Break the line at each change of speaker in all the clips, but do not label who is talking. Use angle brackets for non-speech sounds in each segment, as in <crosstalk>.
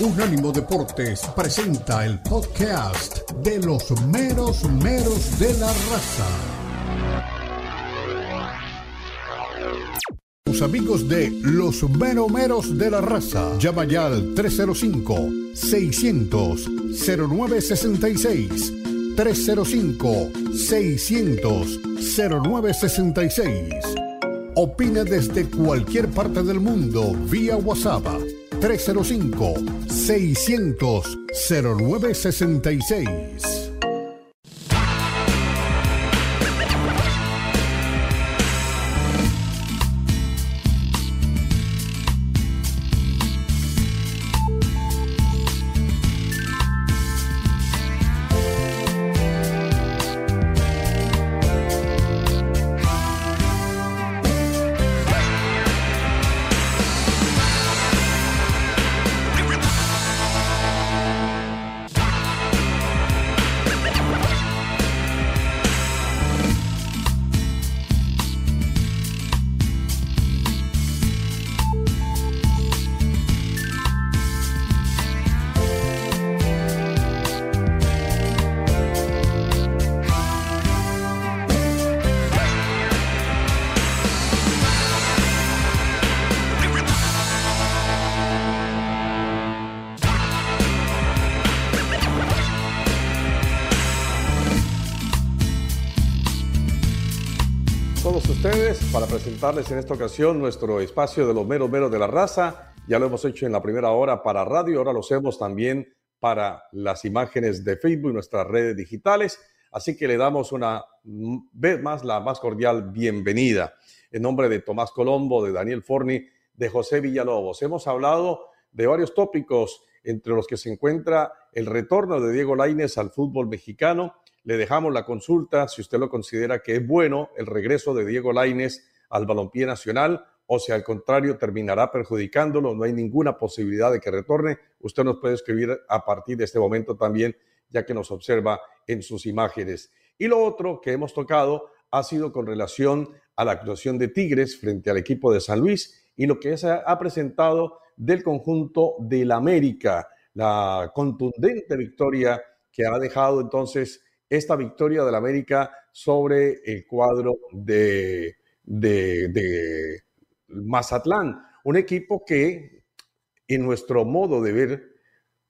Unánimo Deportes presenta el podcast de los meros meros de la raza. Los amigos de los meros meros de la raza. Llama ya al 305-600-0966. 305-600-0966. Opina desde cualquier parte del mundo vía WhatsApp 305-600-0966.
para presentarles en esta ocasión nuestro espacio de los meros meros de la raza. Ya lo hemos hecho en la primera hora para radio, ahora lo hacemos también para las imágenes de Facebook y nuestras redes digitales. Así que le damos una vez más la más cordial bienvenida. En nombre de Tomás Colombo, de Daniel Forni, de José Villalobos. Hemos hablado de varios tópicos, entre los que se encuentra el retorno de Diego Lainez al fútbol mexicano, le dejamos la consulta si usted lo considera que es bueno el regreso de Diego Laines al balompié nacional o si al contrario terminará perjudicándolo, no hay ninguna posibilidad de que retorne. Usted nos puede escribir a partir de este momento también, ya que nos observa en sus imágenes. Y lo otro que hemos tocado ha sido con relación a la actuación de Tigres frente al equipo de San Luis y lo que se ha presentado del conjunto del América, la contundente victoria que ha dejado entonces esta victoria del América sobre el cuadro de, de, Mazatlán. Un equipo que, en nuestro modo de ver,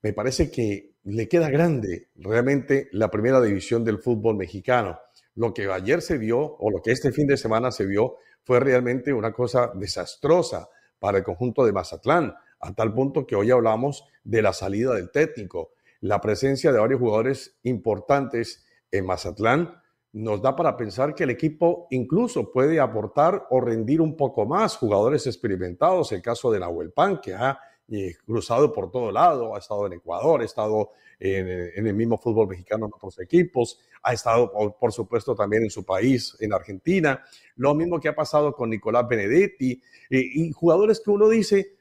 me parece que le queda grande realmente la primera división del fútbol mexicano. Lo que ayer se vio, o lo que este fin de semana se vio, fue realmente una cosa desastrosa para el conjunto de Mazatlán, a tal punto que hoy hablamos de la salida del técnico, la presencia de varios jugadores importantes en Mazatlán, nos da para pensar que el equipo incluso puede aportar o rendir un poco más jugadores experimentados. El caso de Nahuel Pan, que ha eh, cruzado por todo lado, ha estado en Ecuador, ha estado en, el mismo fútbol mexicano en otros equipos, ha estado, por, supuesto, también en su país, en Argentina. Lo mismo que ha pasado con Nicolás Benedetti y jugadores que uno dice,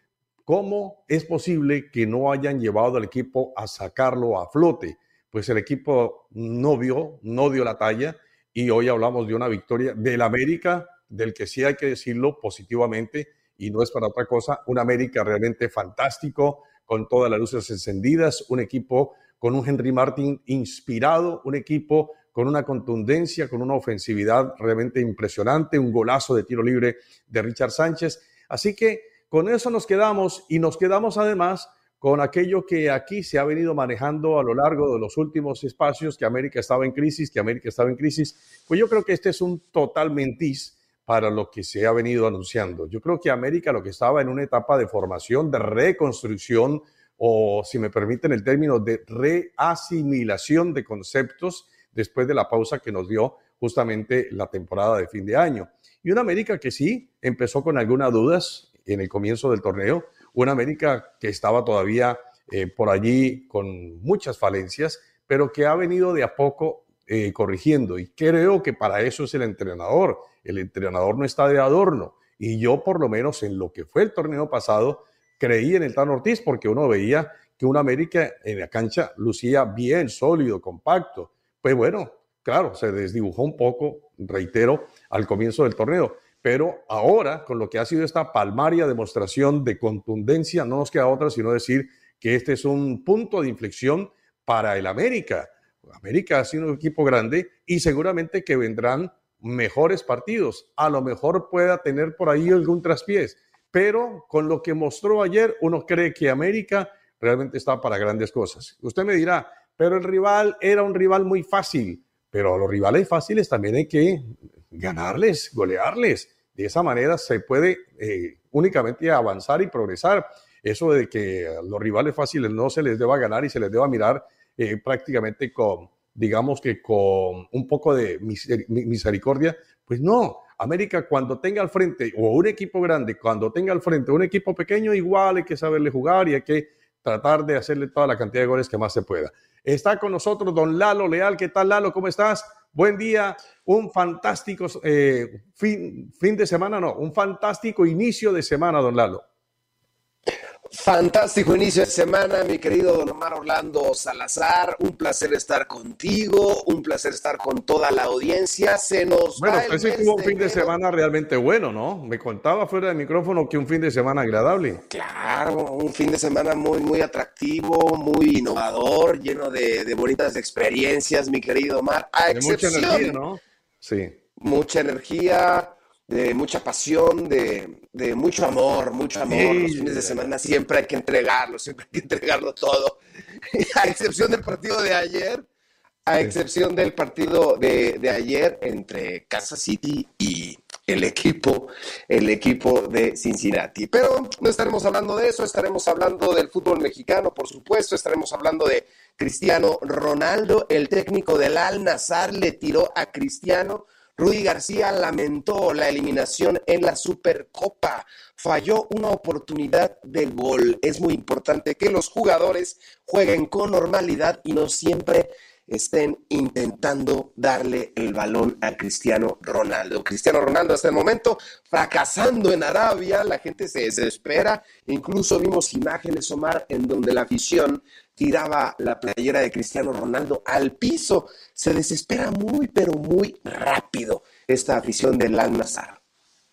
¿cómo es posible que no hayan llevado al equipo a sacarlo a flote? Pues el equipo no vio, no dio la talla y hoy hablamos de una victoria del América, del que sí hay que decirlo positivamente y no es para otra cosa, un América realmente fantástico, con todas las luces encendidas, un equipo con un Henry Martin inspirado, un equipo con una contundencia, con una ofensividad realmente impresionante, un golazo de tiro libre de Richard Sánchez. Así que con eso nos quedamos y nos quedamos además con aquello que aquí se ha venido manejando a lo largo de los últimos espacios, que América estaba en crisis, que América estaba en crisis, pues yo creo que este es un total mentís para lo que se ha venido anunciando. Yo creo que América lo que estaba en una etapa de formación, de reconstrucción, o si me permiten el término, de reasimilación de conceptos después de la pausa que nos dio justamente la temporada de fin de año. Y una América que sí empezó con algunas dudas en el comienzo del torneo, una América que estaba todavía eh, por allí con muchas falencias, pero que ha venido de a poco eh, corrigiendo. Y creo que para eso es el entrenador. El entrenador no está de adorno. Y yo, por lo menos en lo que fue el torneo pasado, creí en el Tan Ortiz porque uno veía que una América en la cancha lucía bien, sólido, compacto. Pues bueno, claro, se desdibujó un poco, reitero, al comienzo del torneo. Pero ahora, con lo que ha sido esta palmaria demostración de contundencia, no nos queda otra sino decir que este es un punto de inflexión para el América. América ha sido un equipo grande y seguramente que vendrán mejores partidos. A lo mejor pueda tener por ahí algún traspiés, pero con lo que mostró ayer, uno cree que América realmente está para grandes cosas. Usted me dirá, pero el rival era un rival muy fácil, pero a los rivales fáciles también hay que ganarles, golearles. De esa manera se puede eh, únicamente avanzar y progresar. Eso de que a los rivales fáciles no se les deba ganar y se les deba mirar eh, prácticamente con, digamos que con un poco de misericordia, pues no. América cuando tenga al frente, o un equipo grande, cuando tenga al frente un equipo pequeño, igual hay que saberle jugar y hay que tratar de hacerle toda la cantidad de goles que más se pueda. Está con nosotros don Lalo Leal. ¿Qué tal, Lalo? ¿Cómo estás? Buen día. Un fantástico eh, fin, fin de semana, no, un fantástico inicio de semana, don Lalo.
Fantástico inicio de semana, mi querido Don Omar Orlando Salazar. Un placer estar contigo, un placer estar con toda la audiencia. Se nos
bueno, va ese tuvo un fin de semana realmente bueno, ¿no? Me contaba fuera del micrófono que un fin de semana agradable.
Claro, un fin de semana muy, muy atractivo, muy innovador, lleno de, bonitas experiencias, mi querido Omar.
A mucha energía, ¿no?
Sí. Mucha energía de mucha pasión, de, mucho amor, mucho amor. Los fines de semana siempre hay que entregarlo, siempre hay que entregarlo todo. <laughs> a excepción del partido de ayer, a excepción del partido de, ayer entre Kansas City y el equipo, el equipo de Cincinnati. Pero no estaremos hablando de eso, estaremos hablando del fútbol mexicano, por supuesto, estaremos hablando de Cristiano Ronaldo, el técnico del Al Nazar le tiró a Cristiano Rudy García lamentó la eliminación en la Supercopa. Falló una oportunidad de gol. Es muy importante que los jugadores jueguen con normalidad y no siempre estén intentando darle el balón a Cristiano Ronaldo. Cristiano Ronaldo hasta el momento fracasando en Arabia, la gente se desespera, incluso vimos imágenes, Omar, en donde la afición tiraba la playera de Cristiano Ronaldo al piso. Se desespera muy, pero muy rápido esta afición del Al Nazar.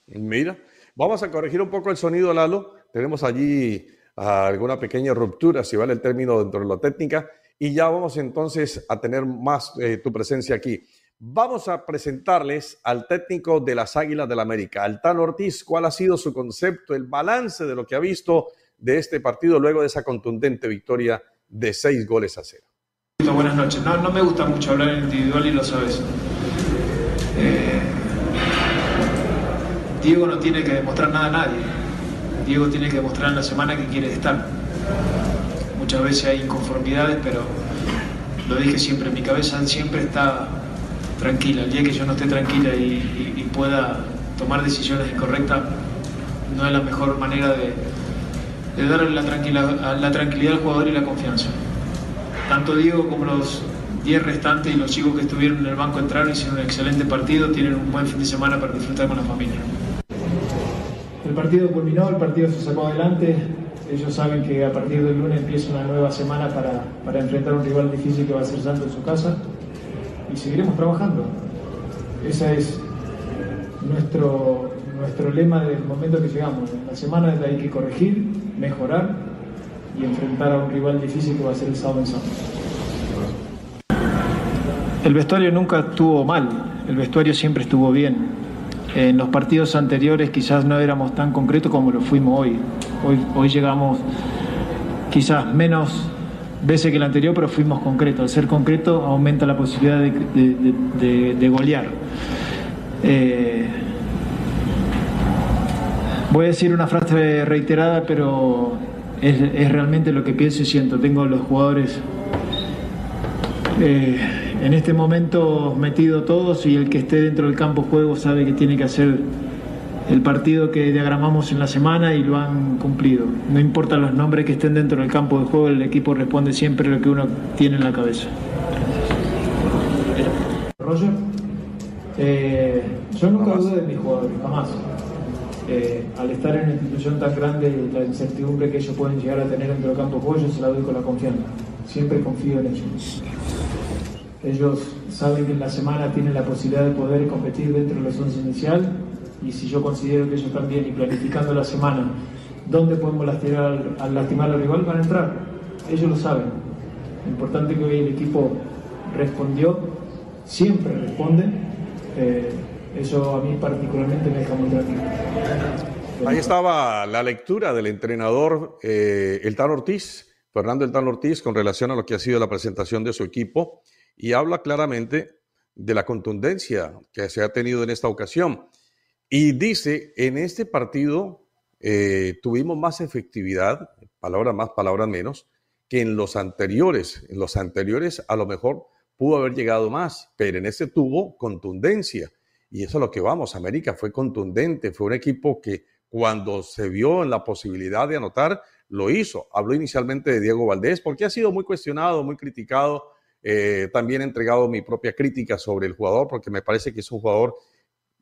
Mira, vamos a corregir un poco el sonido, Lalo. Tenemos allí alguna pequeña ruptura, si vale el término dentro de la técnica, y ya vamos entonces a tener más eh, tu presencia aquí. Vamos a presentarles al técnico de las Águilas del la América, Altán Ortiz, cuál ha sido su concepto, el balance de lo que ha visto de este partido luego de esa contundente victoria de seis goles a cero.
Buenas noches. No, no me gusta mucho hablar individual y lo sabes. Eh, Diego no tiene que demostrar nada a nadie. Diego tiene que demostrar en la semana que quiere estar. Muchas veces hay inconformidades, pero lo dije siempre, mi cabeza siempre está tranquila. El día que yo no esté tranquila y, pueda tomar decisiones incorrectas, no es la mejor manera de, de darle la, la tranquilidad al jugador y la confianza. Tanto Diego como los 10 restantes y los chicos que estuvieron en el banco entraron, hicieron un excelente partido, tienen un buen fin de semana para disfrutar con la familia.
El partido culminó, el partido se sacó adelante. Ellos saben que a partir del lunes empieza una nueva semana para, para enfrentar un rival difícil que va a ser Santo en su casa y seguiremos trabajando. Ese es nuestro, nuestro lema del momento que llegamos. En la semana hay que corregir, mejorar y enfrentar a un rival difícil que va a ser el sábado en Santos.
El vestuario nunca estuvo mal, el vestuario siempre estuvo bien. En los partidos anteriores quizás no éramos tan concretos como lo fuimos hoy. Hoy, hoy llegamos quizás menos veces que el anterior, pero fuimos concretos. Al ser concreto aumenta la posibilidad de, golear. Eh, voy a decir una frase reiterada, pero es, realmente lo que pienso y siento. Tengo los jugadores eh, en este momento metido todos y el que esté dentro del campo juego sabe que tiene que hacer el partido que diagramamos en la semana y lo han cumplido. No importa los nombres que estén dentro del campo de juego, el equipo responde siempre lo que uno tiene en la cabeza.
Roger, eh, yo nunca dudé de mis jugadores, jamás. Eh, al estar en una institución tan grande, la incertidumbre que ellos pueden llegar a tener dentro del campo de juego, yo se la doy con la confianza. Siempre confío en ellos. Ellos saben que en la semana tienen la posibilidad de poder competir dentro de los 11 inicial y si yo considero que ellos también y planificando la semana dónde podemos lastimar, al lastimar al rival van a entrar. ellos lo saben. Lo importante es que hoy el equipo respondió, siempre responde. Eh, eso a mí particularmente me deja muy tranquilo.
Ahí estaba la lectura del entrenador eh, El Ortiz, Fernando El Tan Ortiz, con relación a lo que ha sido la presentación de su equipo y habla claramente de la contundencia que se ha tenido en esta ocasión. Y dice, en este partido eh, tuvimos más efectividad, palabras más, palabras menos, que en los anteriores. En los anteriores a lo mejor pudo haber llegado más, pero en este tuvo contundencia. Y eso es lo que vamos. América fue contundente, fue un equipo que cuando se vio en la posibilidad de anotar, lo hizo. Habló inicialmente de Diego Valdés porque ha sido muy cuestionado, muy criticado. Eh, también he entregado mi propia crítica sobre el jugador porque me parece que es un jugador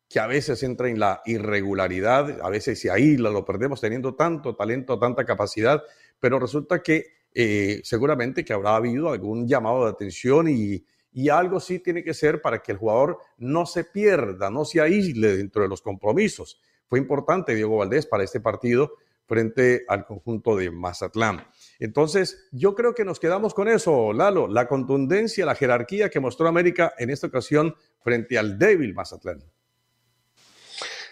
que a veces entra en la irregularidad, a veces y ahí lo perdemos teniendo tanto talento, tanta capacidad, pero resulta que eh, seguramente que habrá habido algún llamado de atención y, y algo sí tiene que ser para que el jugador no se pierda, no se aísle dentro de los compromisos. Fue importante Diego Valdés para este partido frente al conjunto de Mazatlán. Entonces, yo creo que nos quedamos con eso, Lalo, la contundencia, la jerarquía que mostró América en esta ocasión frente al débil Mazatlán.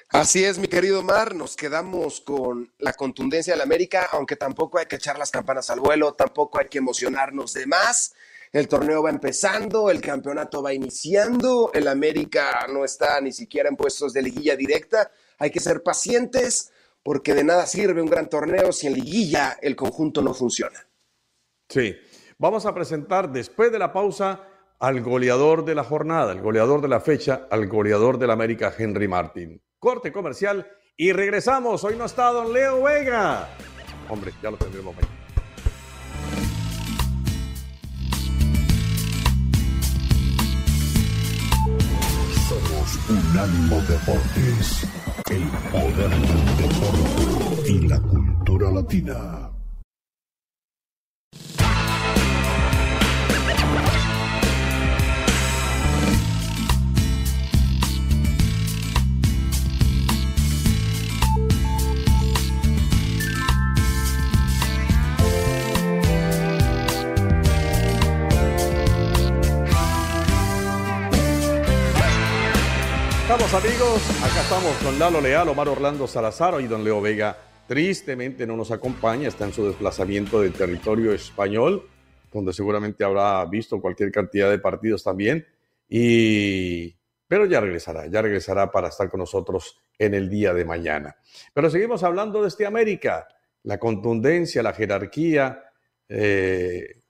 Así es, mi querido Mar, nos quedamos con la contundencia del América, aunque tampoco hay que echar las campanas al vuelo, tampoco hay que emocionarnos de más. El torneo va empezando, el campeonato va iniciando, el América no está ni siquiera en puestos de liguilla directa. Hay que ser pacientes porque de nada sirve un gran torneo si en liguilla el conjunto no funciona.
Sí, vamos a presentar después de la pausa al goleador de la jornada, el goleador de la fecha, al goleador del América, Henry Martin corte comercial y regresamos. Hoy no está don Leo Vega. Hombre, ya lo tendremos mañana.
Somos Unánimo Deportes, el poder del deporte y la cultura latina.
Estamos amigos, acá estamos con Lalo Leal, Omar Orlando Salazar y don Leo Vega. Tristemente no nos acompaña, está en su desplazamiento del territorio español, donde seguramente habrá visto cualquier cantidad de partidos también, y... pero ya regresará, ya regresará para estar con nosotros en el día de mañana. Pero seguimos hablando de este América, la contundencia, la jerarquía, eh,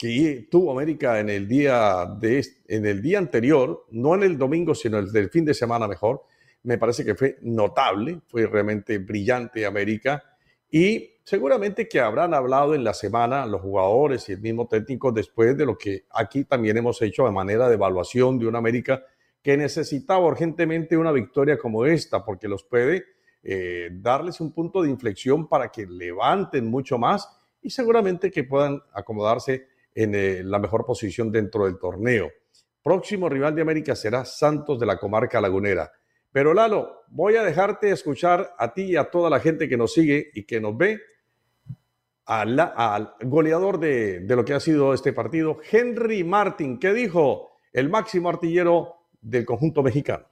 que tuvo América en el día de en el día anterior, no en el domingo, sino el del fin de semana mejor, me parece que fue notable, fue realmente brillante América. Y seguramente que habrán hablado en la semana los jugadores y el mismo técnico después de lo que aquí también hemos hecho de manera de evaluación de una América que necesitaba urgentemente una victoria como esta porque los puede eh, darles un punto de inflexión para que levanten mucho más y seguramente que puedan acomodarse en eh, la mejor posición dentro del torneo. Próximo rival de América será Santos de la comarca lagunera. Pero Lalo, voy a dejarte escuchar a ti y a toda la gente que nos sigue y que nos ve al, goleador de, de, lo que ha sido este partido, Henry Martin, que dijo el máximo artillero del conjunto mexicano.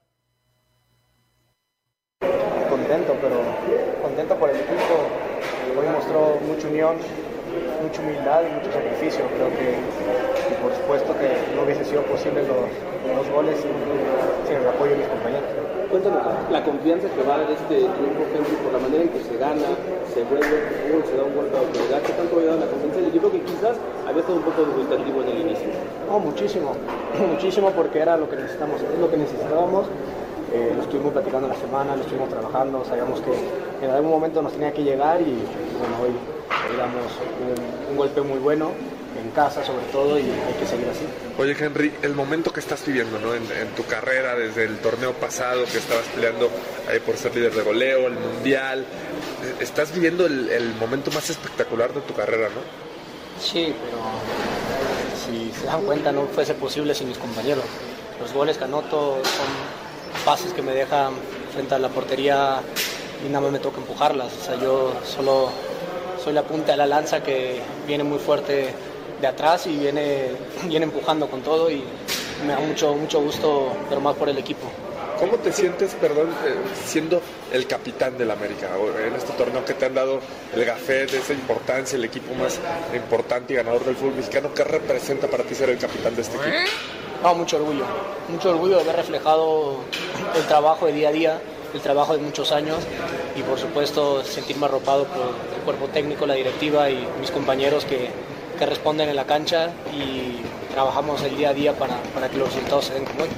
Contento, pero contento por el equipo. Hoy mostró mucha unión, mucha humildad y mucho sacrificio. Creo que, y por supuesto que no hubiese sido posible los, los goles sin, sin, el apoyo de mis compañeros.
Cuéntanos la confianza que va a dar este triunfo, Henry, por la manera en que se gana, se vuelve, se da un golpe de autoridad. ¿Qué tanto había dado la confianza? Yo creo que quizás había estado un poco dubitativo en el inicio.
No, muchísimo, <laughs> muchísimo porque era lo que necesitamos, es lo que necesitábamos. Eh, lo estuvimos platicando la semana, lo estuvimos trabajando, sabíamos que en algún momento nos tenía que llegar y bueno, hoy digamos, un, un, golpe muy bueno en casa sobre todo y hay que seguir así.
Oye Henry, el momento que estás viviendo ¿no? en, en tu carrera desde el torneo pasado que estabas peleando eh, por ser líder de goleo, el mundial, estás viviendo el, el, momento más espectacular de tu carrera, ¿no?
Sí, pero si se dan cuenta no fuese posible sin mis compañeros. Los goles que anoto son pases que me dejan frente a la portería y nada más me toca empujarlas. O sea, yo solo soy la punta de la lanza que viene muy fuerte de atrás y viene, viene empujando con todo y me da mucho, mucho gusto, pero más por el equipo.
¿Cómo te sientes, perdón, eh, siendo el capitán del América en este torneo que te han dado el gafet de esa importancia, el equipo más importante y ganador del fútbol mexicano? ¿Qué representa para ti ser el capitán de este equipo?
No, mucho orgullo, mucho orgullo de haber reflejado el trabajo de día a día, el trabajo de muchos años y por supuesto sentirme arropado por el cuerpo técnico, la directiva y mis compañeros que, que responden en la cancha y trabajamos el día a día para, para que los resultados se den como hoy.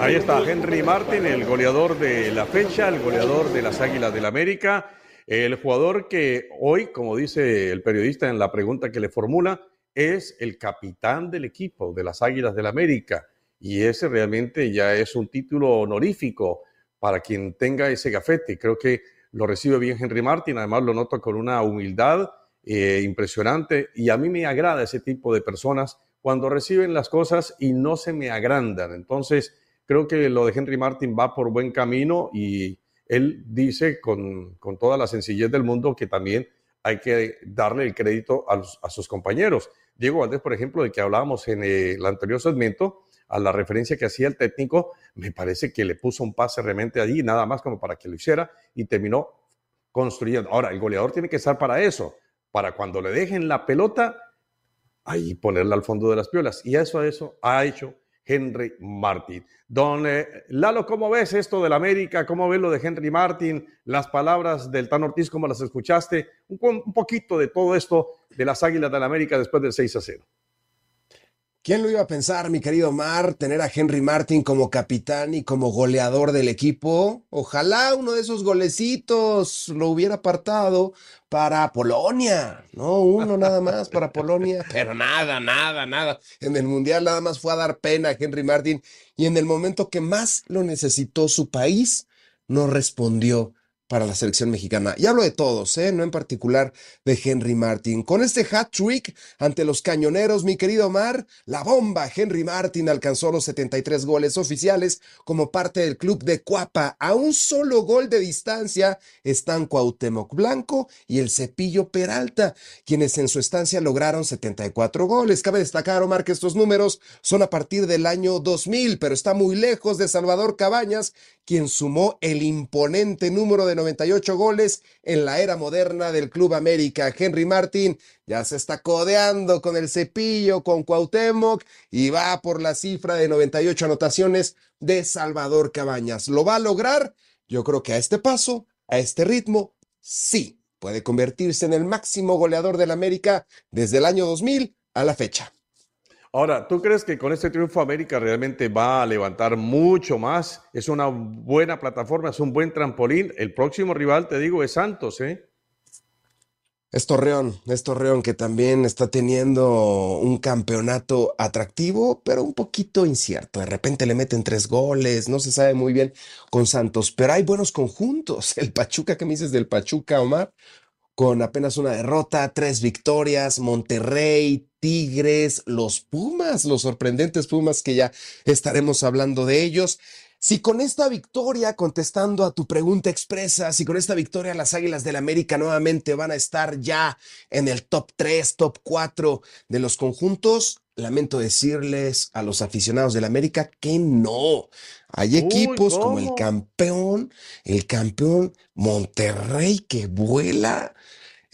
Ahí está Henry Martin, el goleador de la fecha, el goleador de las Águilas del América, el jugador que hoy, como dice el periodista en la pregunta que le formula, es el capitán del equipo de las Águilas del América. Y ese realmente ya es un título honorífico para quien tenga ese gafete. Creo que lo recibe bien Henry Martin, además lo noto con una humildad eh, impresionante y a mí me agrada ese tipo de personas cuando reciben las cosas y no se me agrandan. Entonces, creo que lo de Henry Martin va por buen camino y él dice con, toda la sencillez del mundo que también hay que darle el crédito a, sus compañeros. Diego Valdés, por ejemplo, de que hablábamos en el anterior segmento, a la referencia que hacía el técnico, me parece que le puso un pase realmente allí, nada más como para que lo hiciera y terminó construyendo. Ahora, el goleador tiene que estar para eso, para cuando le dejen la pelota, ahí ponerla al fondo de las piolas. Y eso, eso ha hecho Henry Martin. Don eh, Lalo, ¿cómo ves esto del América? ¿Cómo ves lo de Henry Martin? Las palabras del Tan Ortiz, ¿cómo las escuchaste? Un, un poquito de todo esto de las Águilas del América después del 6 a 0.
¿Quién lo iba a pensar, mi querido Mar, tener a Henry Martin como capitán y como goleador del equipo? Ojalá uno de esos golecitos lo hubiera apartado para Polonia, no uno nada más para Polonia, <laughs> pero nada, nada, nada. En el Mundial nada más fue a dar pena a Henry Martin y en el momento que más lo necesitó su país, no respondió para la selección mexicana. Y hablo de todos, ¿eh? no en particular de Henry Martin. Con este hat trick ante los cañoneros, mi querido Mar, la bomba Henry Martin alcanzó los 73 goles oficiales como parte del club de Cuapa. A un solo gol de distancia están Cuauhtémoc Blanco y el Cepillo Peralta, quienes en su estancia lograron 74 goles. Cabe destacar, Omar, que estos números son a partir del año 2000, pero está muy lejos de Salvador Cabañas, quien sumó el imponente número de 98 goles en la era moderna del Club América. Henry Martin ya se está codeando con el cepillo, con Cuauhtémoc y va por la cifra de 98 anotaciones de Salvador Cabañas. ¿Lo va a lograr? Yo creo que a este paso, a este ritmo, sí, puede convertirse en el máximo goleador del América desde el año 2000 a la fecha.
Ahora, ¿tú crees que con este triunfo América realmente va a levantar mucho más? Es una buena plataforma, es un buen trampolín. El próximo rival, te digo, es Santos, ¿eh?
Es Torreón, es Torreón que también está teniendo un campeonato atractivo, pero un poquito incierto. De repente le meten tres goles, no se sabe muy bien con Santos, pero hay buenos conjuntos. <laughs> El Pachuca, ¿qué me dices del Pachuca, Omar? Con apenas una derrota, tres victorias, Monterrey, Tigres, los Pumas, los sorprendentes Pumas que ya estaremos hablando de ellos. Si con esta victoria, contestando a tu pregunta expresa, si con esta victoria las Águilas del América nuevamente van a estar ya en el top 3, top 4 de los conjuntos, lamento decirles a los aficionados del América que no. Hay equipos como el campeón, el campeón Monterrey que vuela.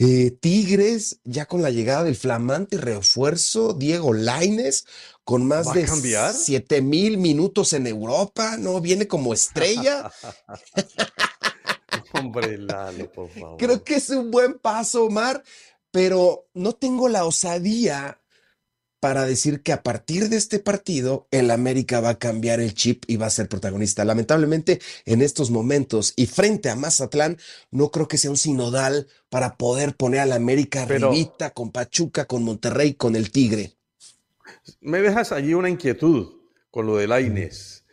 Eh, Tigres, ya con la llegada del flamante refuerzo Diego Laines, con más de 7 mil minutos en Europa, ¿no? Viene como estrella. <laughs> <laughs>
Hombre, Lalo, por favor.
Creo que es un buen paso, Omar, pero no tengo la osadía para decir que a partir de este partido el América va a cambiar el chip y va a ser protagonista. Lamentablemente en estos momentos y frente a Mazatlán no creo que sea un sinodal para poder poner al América Pero, con Pachuca, con Monterrey, con el Tigre.
Me dejas allí una inquietud con lo de Laines.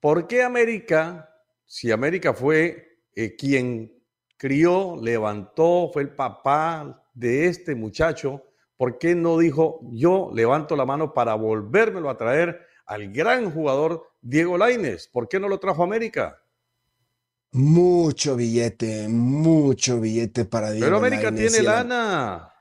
¿Por qué América, si América fue eh, quien crió, levantó, fue el papá de este muchacho, ¿por qué no dijo yo levanto la mano para volvérmelo a traer al gran jugador Diego Laines? ¿Por qué no lo trajo a América?
Mucho billete, mucho billete para Diego
Pero América
Lainez
tiene lana.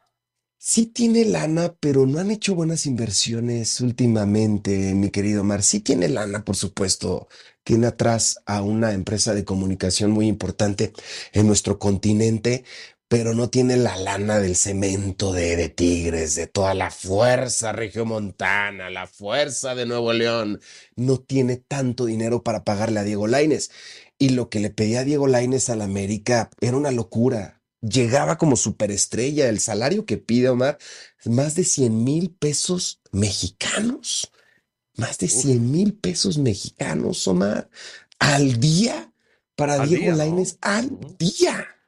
Sí tiene lana, pero no han hecho buenas inversiones últimamente, mi querido Mar. Sí tiene lana, por supuesto. Tiene atrás a una empresa de comunicación muy importante en nuestro continente, pero no tiene la lana del cemento de, de Tigres, de toda la fuerza regiomontana, la fuerza de Nuevo León. No tiene tanto dinero para pagarle a Diego Lainez. Y lo que le pedía a Diego Lainez al América era una locura. Llegaba como superestrella. El salario que pide Omar más de 100 mil pesos mexicanos. Más de 100 mil pesos mexicanos, Omar. Al día para
Al
Diego
día, ¿no?
Lainez. Al día.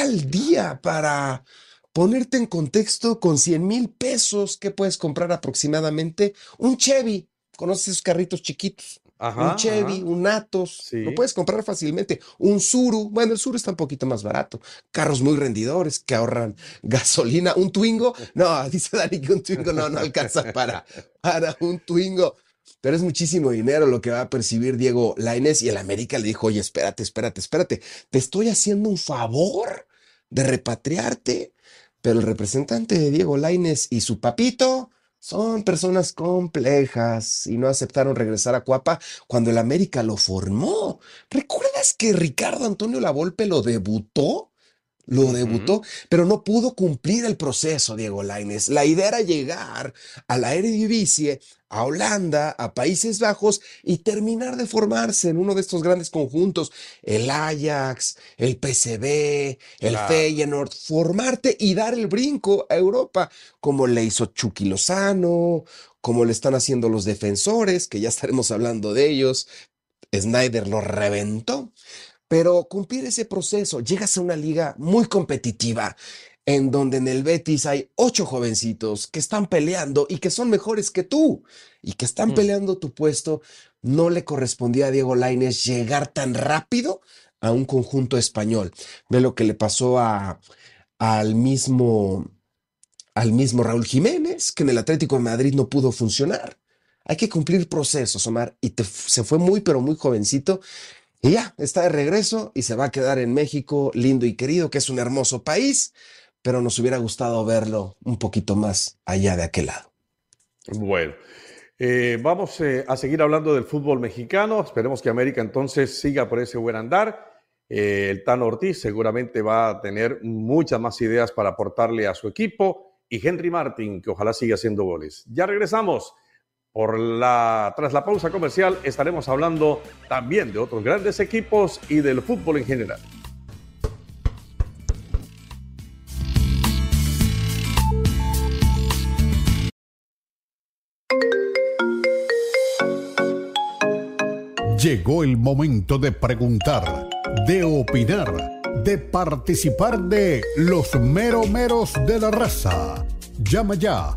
Al día para ponerte en contexto con 100 mil pesos que puedes comprar aproximadamente un Chevy. ¿Conoces esos carritos chiquitos?
Ajá,
un Chevy,
ajá.
un Atos,
Sí.
lo puedes comprar fácilmente. Un Suru, bueno, el Suru está un poquito más barato. Carros muy rendidores que ahorran <laughs> gasolina. Un Twingo, no, <laughs> dice Dani que un Twingo no, no alcanza <laughs> para, para un Twingo. Pero es muchísimo dinero lo que va a percibir Diego Lainez y el América le dijo, oye, espérate, espérate, espérate, te estoy haciendo un favor de repatriarte. Pero el representante de Diego Lainez y su papito son personas complejas y no aceptaron regresar a Cuapa cuando el América lo formó. ¿Recuerdas que Ricardo Antonio Lavolpe lo debutó? Lo debutó, pero no pudo cumplir el proceso, Diego Lainez. La idea era llegar a la Eredivisie, a Holanda, a Países Bajos y terminar de formarse en uno de estos grandes conjuntos, el Ajax, el PSV, el. Feyenoord, formarte y dar el brinco a Europa, como le hizo Chucky Lozano, como le están haciendo los defensores, que ya estaremos hablando de ellos. Snyder lo reventó. Pero cumplir ese proceso, llegas a una liga muy competitiva, en donde en el Betis hay ocho jovencitos que están peleando y que son mejores que tú y que están
Mm.
peleando tu puesto, no le correspondía a Diego Lainez llegar tan rápido a un conjunto español. Ve lo que le pasó a, al mismo, al mismo Raúl Jiménez, que en el Atlético de Madrid no pudo funcionar. Hay que cumplir procesos, Omar, y te- se fue muy, pero muy jovencito. Y ya, está de regreso y se va a quedar en México, lindo y querido, que es un hermoso país, pero nos hubiera gustado verlo un poquito más allá de aquel lado.
Bueno, eh, vamos eh, a seguir hablando del fútbol mexicano. Esperemos que América entonces siga por ese buen andar. Eh, el Tan Ortiz seguramente va a tener muchas más ideas para aportarle a su equipo y Henry Martin, que ojalá siga haciendo goles. Ya regresamos. Tras la pausa comercial estaremos hablando también de otros grandes equipos y del fútbol en general.
Llegó el momento de preguntar, de opinar, de participar de los meromeros de la raza. Llama ya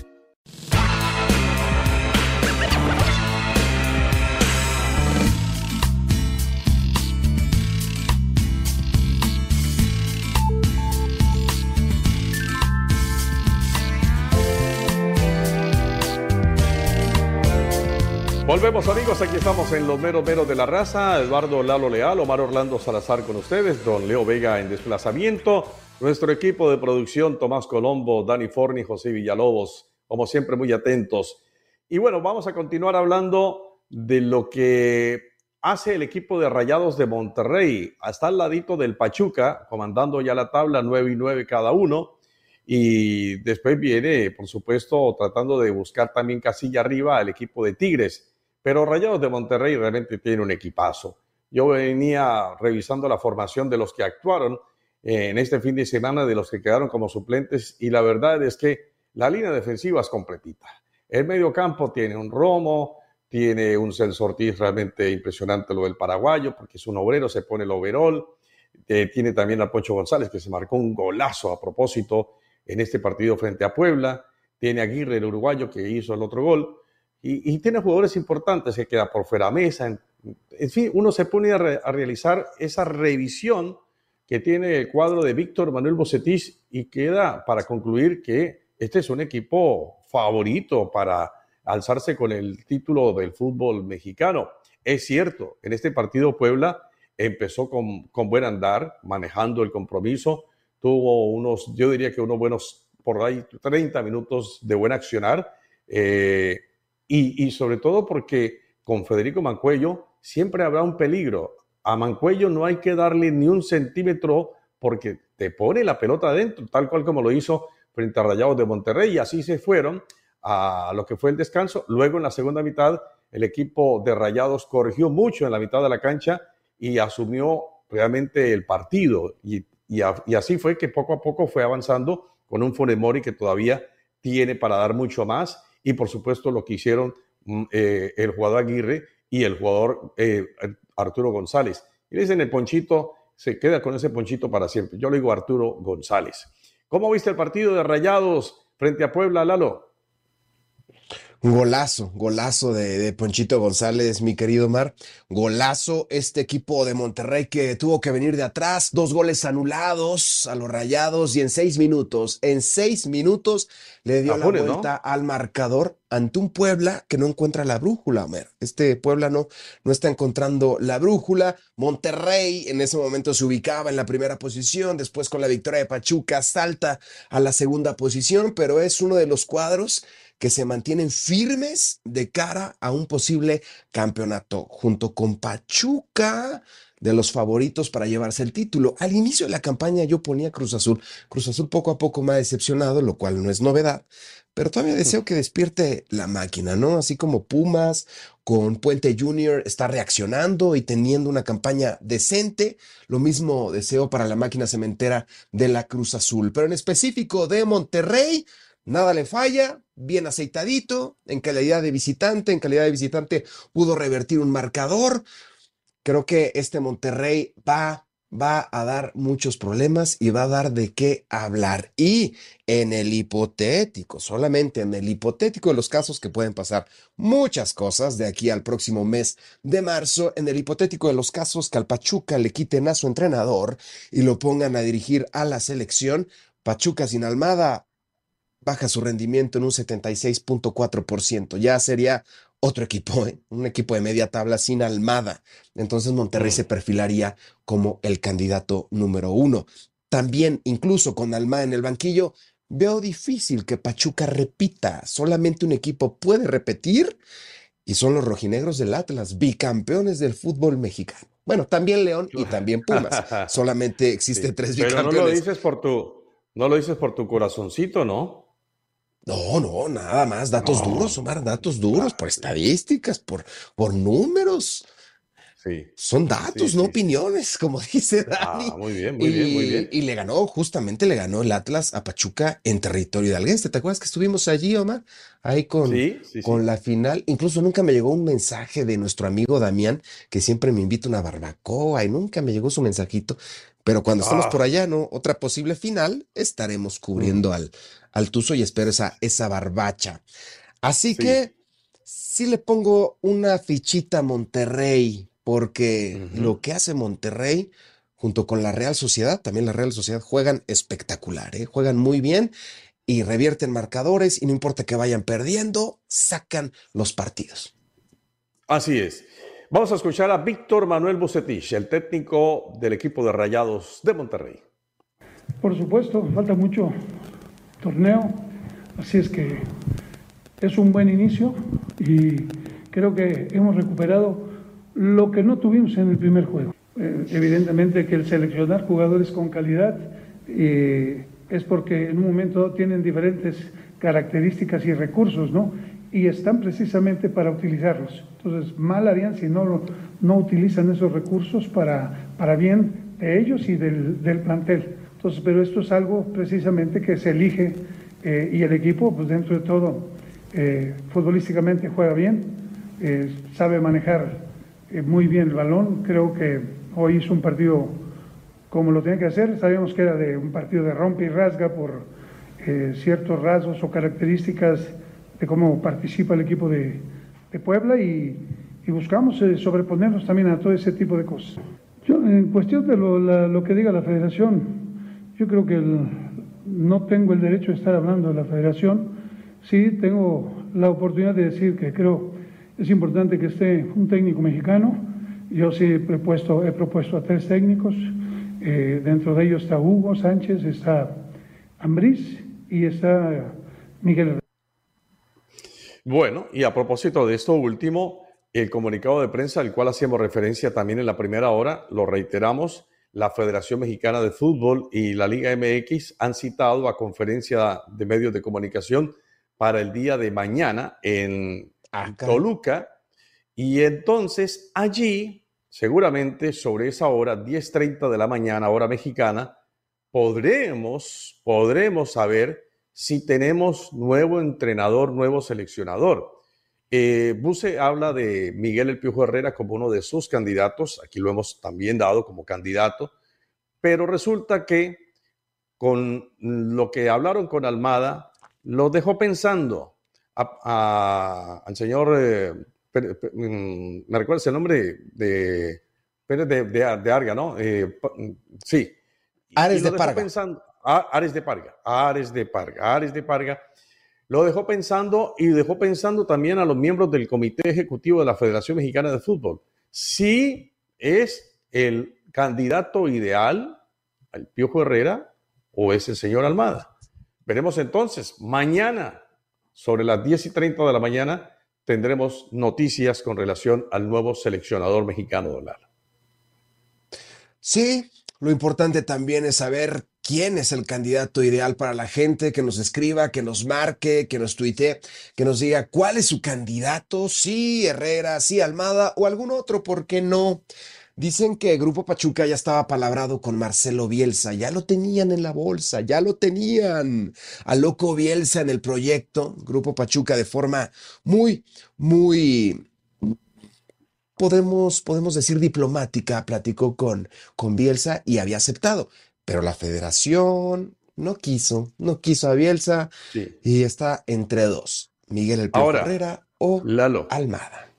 Volvemos amigos, aquí estamos en los meros meros de la raza. Eduardo Lalo Leal, Omar Orlando Salazar con ustedes, don Leo Vega en desplazamiento, nuestro equipo de producción, Tomás Colombo, Dani Forni, José Villalobos, como siempre muy atentos. Y bueno, vamos a continuar hablando de lo que hace el equipo de Rayados de Monterrey. Está al ladito del Pachuca, comandando ya la tabla 9 y 9 cada uno. Y después viene, por supuesto, tratando de buscar también casilla arriba al equipo de Tigres. Pero Rayados de Monterrey realmente tiene un equipazo. Yo venía revisando la formación de los que actuaron eh, en este fin de semana, de los que quedaron como suplentes, y la verdad es que la línea defensiva es completita. El medio campo tiene un Romo, tiene un Celso realmente impresionante lo del paraguayo, porque es un obrero, se pone el overall. Eh, tiene también a Poncho González, que se marcó un golazo a propósito en este partido frente a Puebla. Tiene a Aguirre, el uruguayo, que hizo el otro gol. Y, y tiene jugadores importantes que queda por fuera Mesa, en fin, uno se pone a, realizar esa revisión que tiene el cuadro de Víctor Manuel Bocetich y queda para concluir que este es un equipo favorito para alzarse con el título del fútbol mexicano. Es cierto, en este partido Puebla empezó con, con buen andar, manejando el compromiso, tuvo unos, yo diría que unos buenos, por ahí, 30 minutos de buen accionar, eh, y, sobre todo porque con Federico Mancuello siempre habrá un peligro. A Mancuello no hay que darle ni un centímetro porque te pone la pelota adentro, tal cual como lo hizo frente a Rayados de Monterrey, y así se fueron a lo que fue el descanso. Luego en la segunda mitad, el equipo de Rayados corrigió mucho en la mitad de la cancha y asumió realmente el partido. Y, así fue que poco a poco fue avanzando con un Funemori que todavía tiene para dar mucho más. Y por supuesto lo que hicieron mm, eh, el jugador Aguirre y el jugador eh, Arturo González. Y le dicen el ponchito, se queda con ese ponchito para siempre. Yo le digo Arturo González. ¿Cómo viste el partido de Rayados frente a Puebla, Lalo?
Golazo, golazo de, Ponchito González, mi querido Mar. Golazo este equipo de Monterrey que tuvo que venir de atrás, dos goles anulados a los rayados y en seis minutos, en seis minutos le dio la vuelta al marcador ante un Puebla que no encuentra la brújula, Mer. Este Puebla no, no está encontrando la brújula. Monterrey en ese momento se ubicaba en la primera posición, después con la victoria de Pachuca salta a la segunda posición, pero es uno de los cuadros que se mantienen firmes de cara a un posible campeonato, junto con Pachuca, de los favoritos para llevarse el título. Al inicio de la campaña yo ponía Cruz Azul. Cruz Azul poco a poco me ha decepcionado, lo cual no es novedad, pero todavía deseo que despierte la máquina, ¿no? Así como Pumas con Puente Junior está reaccionando y teniendo una campaña decente. Lo mismo deseo para la máquina cementera de la Cruz Azul, pero en específico de Monterrey. Nada le falla, bien aceitadito, en calidad de visitante, en calidad de visitante pudo revertir un marcador. Creo que este Monterrey va, va a dar muchos problemas y va a dar de qué hablar. Y en el hipotético, solamente en el hipotético de los casos que pueden pasar muchas cosas de aquí al próximo mes de marzo, en el hipotético de los casos que al Pachuca le quiten a su entrenador y lo pongan a dirigir a la selección, Pachuca sin Almada baja su rendimiento en un 76.4%. Ya sería otro equipo, ¿eh? un equipo de media tabla sin Almada. Entonces Monterrey se perfilaría como el candidato número uno. También, incluso con Almada en el banquillo, veo difícil que Pachuca repita. Solamente un equipo puede repetir y son los rojinegros del Atlas, bicampeones del fútbol mexicano. Bueno, también León y también Pumas. <laughs> Solamente existen tres bicampeones.
Pero no lo dices por tu, no lo dices por tu corazoncito, ¿no?
No, no, nada más, datos duros, Omar, datos duros, por estadísticas, por, por números. Sí. Son datos, no opiniones, <laughs> como dice Dani.
Ah, muy bien, muy bien, muy bien.
Y le ganó, justamente le ganó el Atlas a Pachuca en territorio de Alguense. ¿Te acuerdas que estuvimos allí, Omar? Ahí con, con la final. Incluso nunca me llegó un mensaje de nuestro amigo Damián, que siempre me invita a una barbacoa y nunca me llegó su mensajito. Pero cuando estamos ah. por allá, ¿no? Otra posible final, estaremos cubriendo al, al Tuzo y espero esa, esa barbacha. Así que sí le pongo una fichita a Monterrey, porque lo que hace Monterrey junto con la Real Sociedad, también la Real Sociedad juegan espectacular, ¿eh? juegan muy bien y revierten marcadores y no importa que vayan perdiendo, sacan los partidos.
Así es. Vamos a escuchar a Víctor Manuel Bucetich, el técnico del equipo de Rayados de Monterrey.
Por supuesto, falta mucho torneo, así es que es un buen inicio y creo que hemos recuperado lo que no tuvimos en el primer juego. Eh, evidentemente que el seleccionar jugadores con calidad eh, es porque en un momento tienen diferentes características y recursos, ¿no? Y están precisamente para utilizarlos. Entonces, mal harían si no, no utilizan esos recursos para, para bien de ellos y del, del plantel. Entonces, pero esto es algo precisamente que se elige eh, y el equipo, pues dentro de todo, futbolísticamente juega bien, sabe manejar eh, muy bien el balón. Creo que hoy hizo un partido como lo tenía que hacer. Sabíamos que era de un partido de rompe y rasga por eh, ciertos rasgos o características de cómo participa el equipo de, Puebla y, y buscamos eh, sobreponernos también a todo ese tipo de cosas. Yo, en cuestión de lo, que diga la federación, yo creo que no tengo el derecho de estar hablando de la federación, sí tengo la oportunidad de decir que creo es importante que esté un técnico mexicano, yo sí he propuesto, he propuesto a tres técnicos, eh, dentro de ellos está Hugo Sánchez, está Ambriz y está Miguel
bueno, y a propósito de esto último, el comunicado de prensa al cual hacíamos referencia también en la primera hora, lo reiteramos, la Federación Mexicana de Fútbol y la Liga MX han citado a conferencia de medios de comunicación para el día de mañana en ah, Toluca. Y entonces allí, seguramente sobre esa hora, 10.30 de la mañana, hora mexicana, podremos, podremos saber si tenemos nuevo entrenador, nuevo seleccionador. Eh, Buse habla de Miguel El Piojo Herrera como uno de sus candidatos, aquí lo hemos también dado como candidato, pero resulta que con lo que hablaron con Almada, lo dejó pensando al señor, eh, mm, me recuerda el nombre de Pérez de, Arga, ¿no? Eh, sí.
Ares de Parga. Pensando,
Ares de Parga, Ares de Parga, Ares de Parga, lo dejó pensando y dejó pensando también a los miembros del Comité Ejecutivo de la Federación Mexicana de Fútbol. Si es el candidato ideal al Piojo Herrera o es el señor Almada. Veremos entonces, mañana, sobre las 10 y 30 de la mañana, tendremos noticias con relación al nuevo seleccionador mexicano dólar.
Sí, lo importante también es saber quién es el candidato ideal para la gente, que nos escriba, que nos marque, que nos tuitee, que nos diga cuál es su candidato, sí Herrera, sí Almada o algún otro, ¿por qué no? Dicen que Grupo Pachuca ya estaba palabrado con Marcelo Bielsa, ya lo tenían en la bolsa, ya lo tenían a loco Bielsa en el proyecto, Grupo Pachuca de forma muy, muy Podemos, podemos, decir diplomática, platicó con, con Bielsa y había aceptado. Pero la federación no quiso, no quiso a Bielsa y está entre dos, Miguel El Herrera o Lalo, Almada.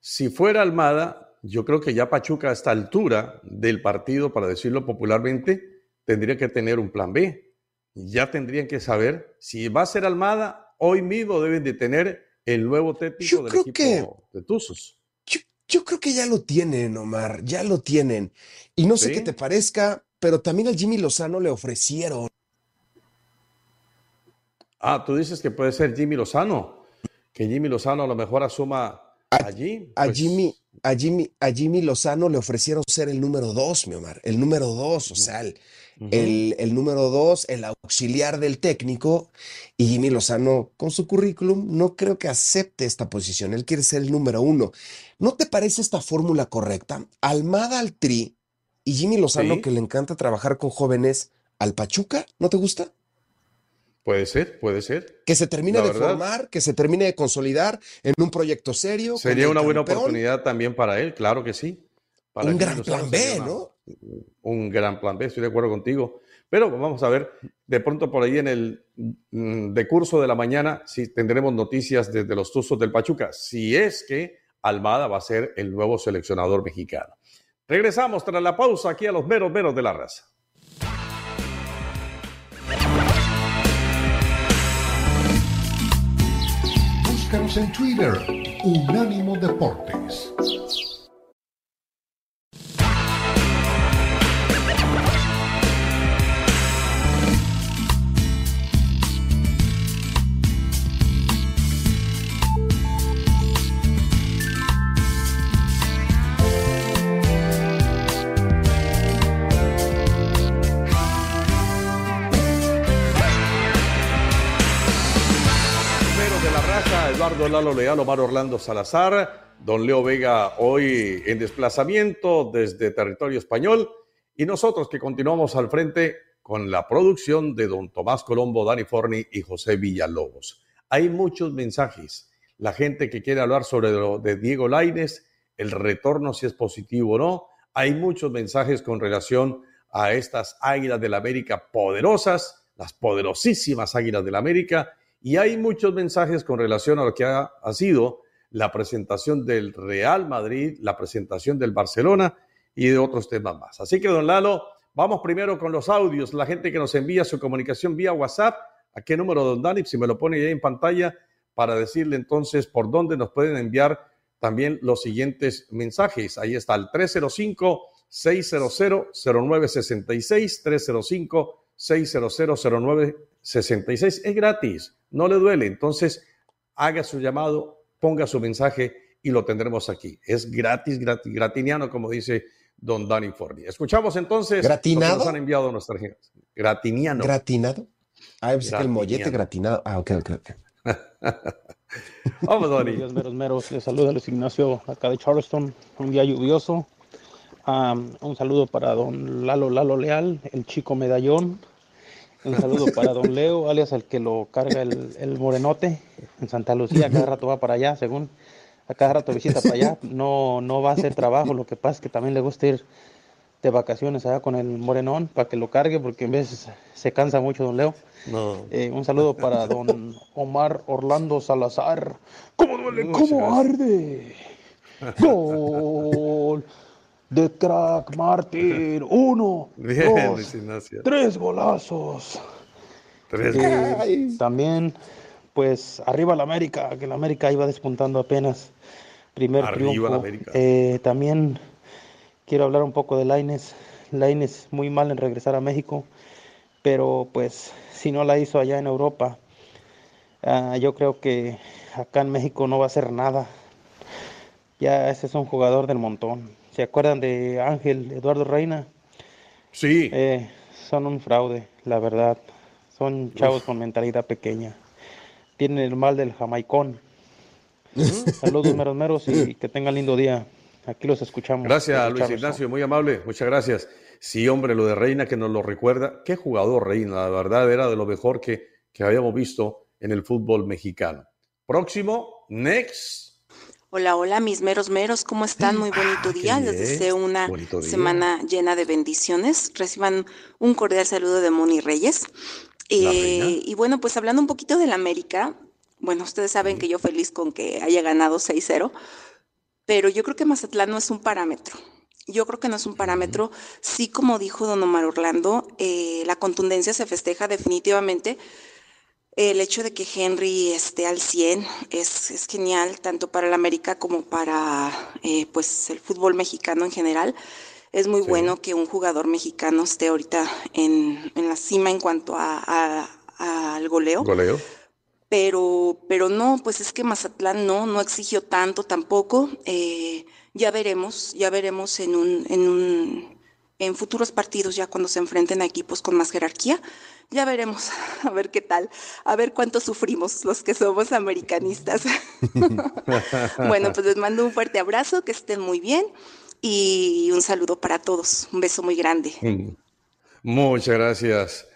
Si fuera Almada, yo creo que ya Pachuca a esta altura del partido, para decirlo popularmente, tendría que tener un plan B. Ya tendrían que saber si va a ser Almada, hoy mismo deben de tener el nuevo técnico del equipo de Tuzos.
Yo, creo que ya lo tienen, Omar, ya lo tienen. Y no sé qué te parezca, pero también al Jimmy Lozano le ofrecieron.
Ah, tú dices que puede ser Jimmy Lozano, que Jimmy Lozano a lo mejor asuma allí.
A, pues Jimmy, a, Jimmy, a Jimmy Lozano le ofrecieron ser el número dos, mi Omar, el número dos, o sea, el, el, número dos, el auxiliar del técnico, y Jimmy Lozano con su currículum no creo que acepte esta posición, él quiere ser el número uno. ¿No te parece esta fórmula correcta? Almada al Tri y Jimmy Lozano, que le encanta trabajar con jóvenes, al Pachuca, ¿no te gusta?
Puede ser, puede ser.
Que se termine de formar, que se termine de consolidar en un proyecto serio.
Sería una buena oportunidad también para él, claro que sí.
un gran plan B, ¿no?
Un gran plan B, estoy de acuerdo contigo. Pero vamos a ver, de pronto por ahí en el mm, decurso de la mañana, si tendremos noticias desde los Tuzos del Pachuca, si es que Almada va a ser el nuevo seleccionador mexicano. Regresamos tras la pausa aquí a los meros meros de la raza.
Búscanos en Twitter, Unánimo Deportes.
Eduardo Lalo Leal, Omar Orlando Salazar, don Leo Vega hoy en desplazamiento desde territorio español y nosotros que continuamos al frente con la producción de don Tomás Colombo, Dani Forni y José Villalobos. Hay muchos mensajes. La gente que quiere hablar sobre lo de Diego Laines, el retorno si es positivo o no. Hay muchos mensajes con relación a estas águilas del América poderosas, las poderosísimas águilas del América y hay muchos mensajes con relación a lo que ha, sido la presentación del Real Madrid, la presentación del Barcelona y de otros temas más. Así que, don Lalo, vamos primero con los audios, la gente que nos envía su comunicación vía WhatsApp. ¿A qué número, don Dani? Si me lo pone ahí en pantalla para decirle entonces por dónde nos pueden enviar también los siguientes mensajes. Ahí está el 305-600-0966, 305-600-0966. Es gratis, no le duele. Entonces, haga su llamado, ponga su mensaje y lo tendremos aquí. Es gratis, gratis gratiniano, como dice don Danny Forni. Escuchamos entonces
¿Gratinado?
nos han enviado nuestras Gratiniano.
¿Gratinado? Ah, es que el mollete gratinado. Ah, ok, ok, ok. <laughs>
Vamos, Dani.
Buenos días, meros, meros. Les saluda Luis Ignacio, acá de Charleston. Un día lluvioso. Um, un saludo para don Lalo Lalo Leal, el chico medallón. Un saludo para don Leo, alias el que lo carga el, el morenote en Santa Lucía. Cada rato va para allá, según. A cada rato visita para allá. No, no va a hacer trabajo. Lo que pasa es que también le gusta ir de vacaciones allá con el morenón para que lo cargue, porque en veces se cansa mucho don Leo.
No.
Eh, un saludo para don Omar Orlando Salazar. ¿Cómo duele? ¿Cómo arde? <laughs> Gol de Crack Martin. <laughs> Uno,
Bien,
dos, tres golazos.
Tres
Eh, también, pues, arriba la América, que la América iba despuntando apenas. Primer
Arriba
triunfo.
la América.
Eh, también quiero hablar un poco de Laines. Laines muy mal en regresar a México, pero pues si no la hizo allá en Europa, ah, yo creo que acá en México no va a hacer nada. Ya ese es un jugador del montón. ¿Se acuerdan de Ángel Eduardo Reina?
Sí.
Eh, son un fraude, la verdad. Son chavos con mentalidad pequeña. Tienen el mal del jamaicón. Saludos, <laughs> meros meros, y que tengan lindo día. Aquí los escuchamos.
Gracias, Luis. Ignacio, muy amable, muchas gracias. Sí, hombre, lo de Reina que nos lo recuerda. Qué jugador Reina, la verdad era de lo mejor que, que habíamos visto en el fútbol mexicano. Próximo, next.
Hola, hola, mis meros meros, ¿cómo están? Muy bonito día. Les deseo una
Bonito día.
semana llena de bendiciones. Reciban un cordial saludo de Moni Reyes. Eh, y bueno, pues hablando un poquito del América, bueno, ustedes saben que yo feliz con que haya ganado 6-0, pero yo creo que Mazatlán no es un parámetro. Yo creo que no es un parámetro. Sí, como dijo don Omar Orlando, eh, la contundencia se festeja definitivamente. El hecho de que Henry esté al 100 es, es genial, tanto para el América como para eh, pues, el fútbol mexicano en general. Es muy bueno que un jugador mexicano esté ahorita en, en la cima en cuanto a- a- al goleo
Goleo.
pero, pero no, pues es que Mazatlán no, no exigió tanto tampoco. Eh, ya veremos, ya veremos en un, en un, en futuros partidos, ya cuando se enfrenten a equipos con más jerarquía, ya veremos, <laughs> a ver qué tal, a ver cuánto sufrimos los que somos americanistas. <laughs> bueno, pues les mando un fuerte abrazo, que estén muy bien y un saludo para todos. Un beso muy grande.
Mm. Muchas gracias.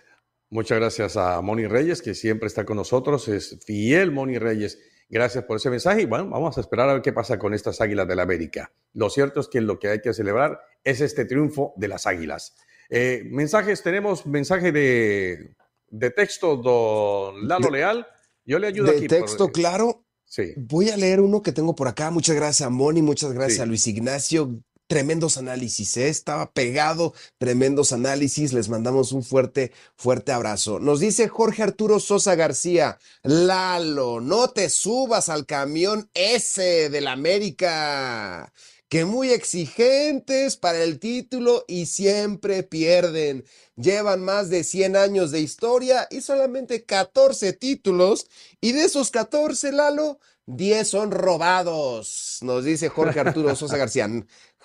Muchas gracias a Moni Reyes, que siempre está con nosotros. Es fiel Moni Reyes. Gracias por ese mensaje. Y bueno, vamos a esperar a ver qué pasa con estas águilas del la América. Lo cierto es que lo que hay que celebrar es este triunfo de las águilas. Eh, mensajes, tenemos mensaje de, de texto, don Lalo Leal. Yo le ayudo
De
aquí. por-
texto, claro.
Sí.
Voy a leer uno que tengo por acá. Muchas gracias a Moni, muchas gracias
Sí.
a Luis Ignacio. Tremendos análisis, ¿eh? estaba pegado, tremendos análisis. Les mandamos un fuerte, fuerte abrazo. Nos dice Jorge Arturo Sosa García, Lalo, no te subas al camión ese del América, que muy exigentes para el título y siempre pierden. Llevan más de 100 años de historia y solamente 14 títulos, y de esos 14, Lalo, 10 son robados, nos dice Jorge Arturo Sosa García.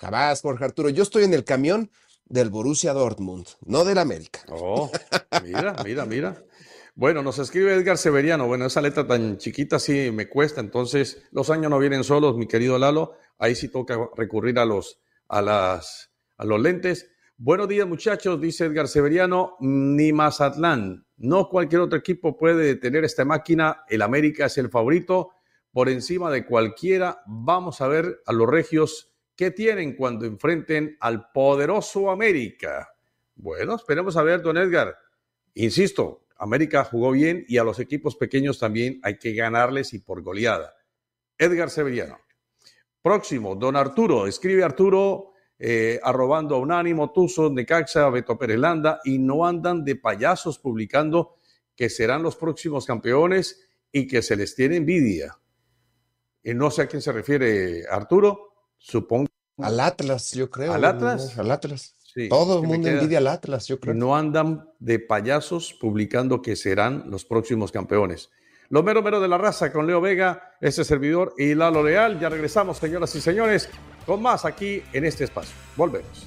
Jamás, Jorge Arturo. Yo estoy en el camión del Borussia Dortmund, no del América.
Oh, mira, mira, mira. Bueno, nos escribe Edgar Severiano. Bueno, esa letra tan chiquita sí me cuesta, entonces los años no vienen solos, mi querido Lalo. Ahí sí toca recurrir a los, a las, a los lentes. Buenos días, muchachos, dice Edgar Severiano. Ni Mazatlán, no cualquier otro equipo puede detener esta máquina. El América es el favorito por encima de cualquiera. Vamos a ver a los regios qué tienen cuando enfrenten al poderoso América. Bueno, esperemos a ver, don Edgar. Insisto, América jugó bien y a los equipos pequeños también hay que ganarles y por goleada. Edgar Severiano. Próximo, don Arturo. Escribe Arturo eh, arrobando a Unánimo, Tuzo, Necaxa, Beto Perelanda y no andan de payasos publicando que serán los próximos campeones y que se les tiene envidia. Y no sé a quién se refiere Arturo, supongo.
Al Atlas, yo creo.
¿Al Atlas?
Al Atlas. Todo el mundo envidia al Atlas, yo creo.
No andan de payasos publicando que serán los próximos campeones. Lo mero mero de la raza con Leo Vega, ese servidor y Lalo Leal. Ya regresamos, señoras y señores, con más aquí en este espacio. Volvemos.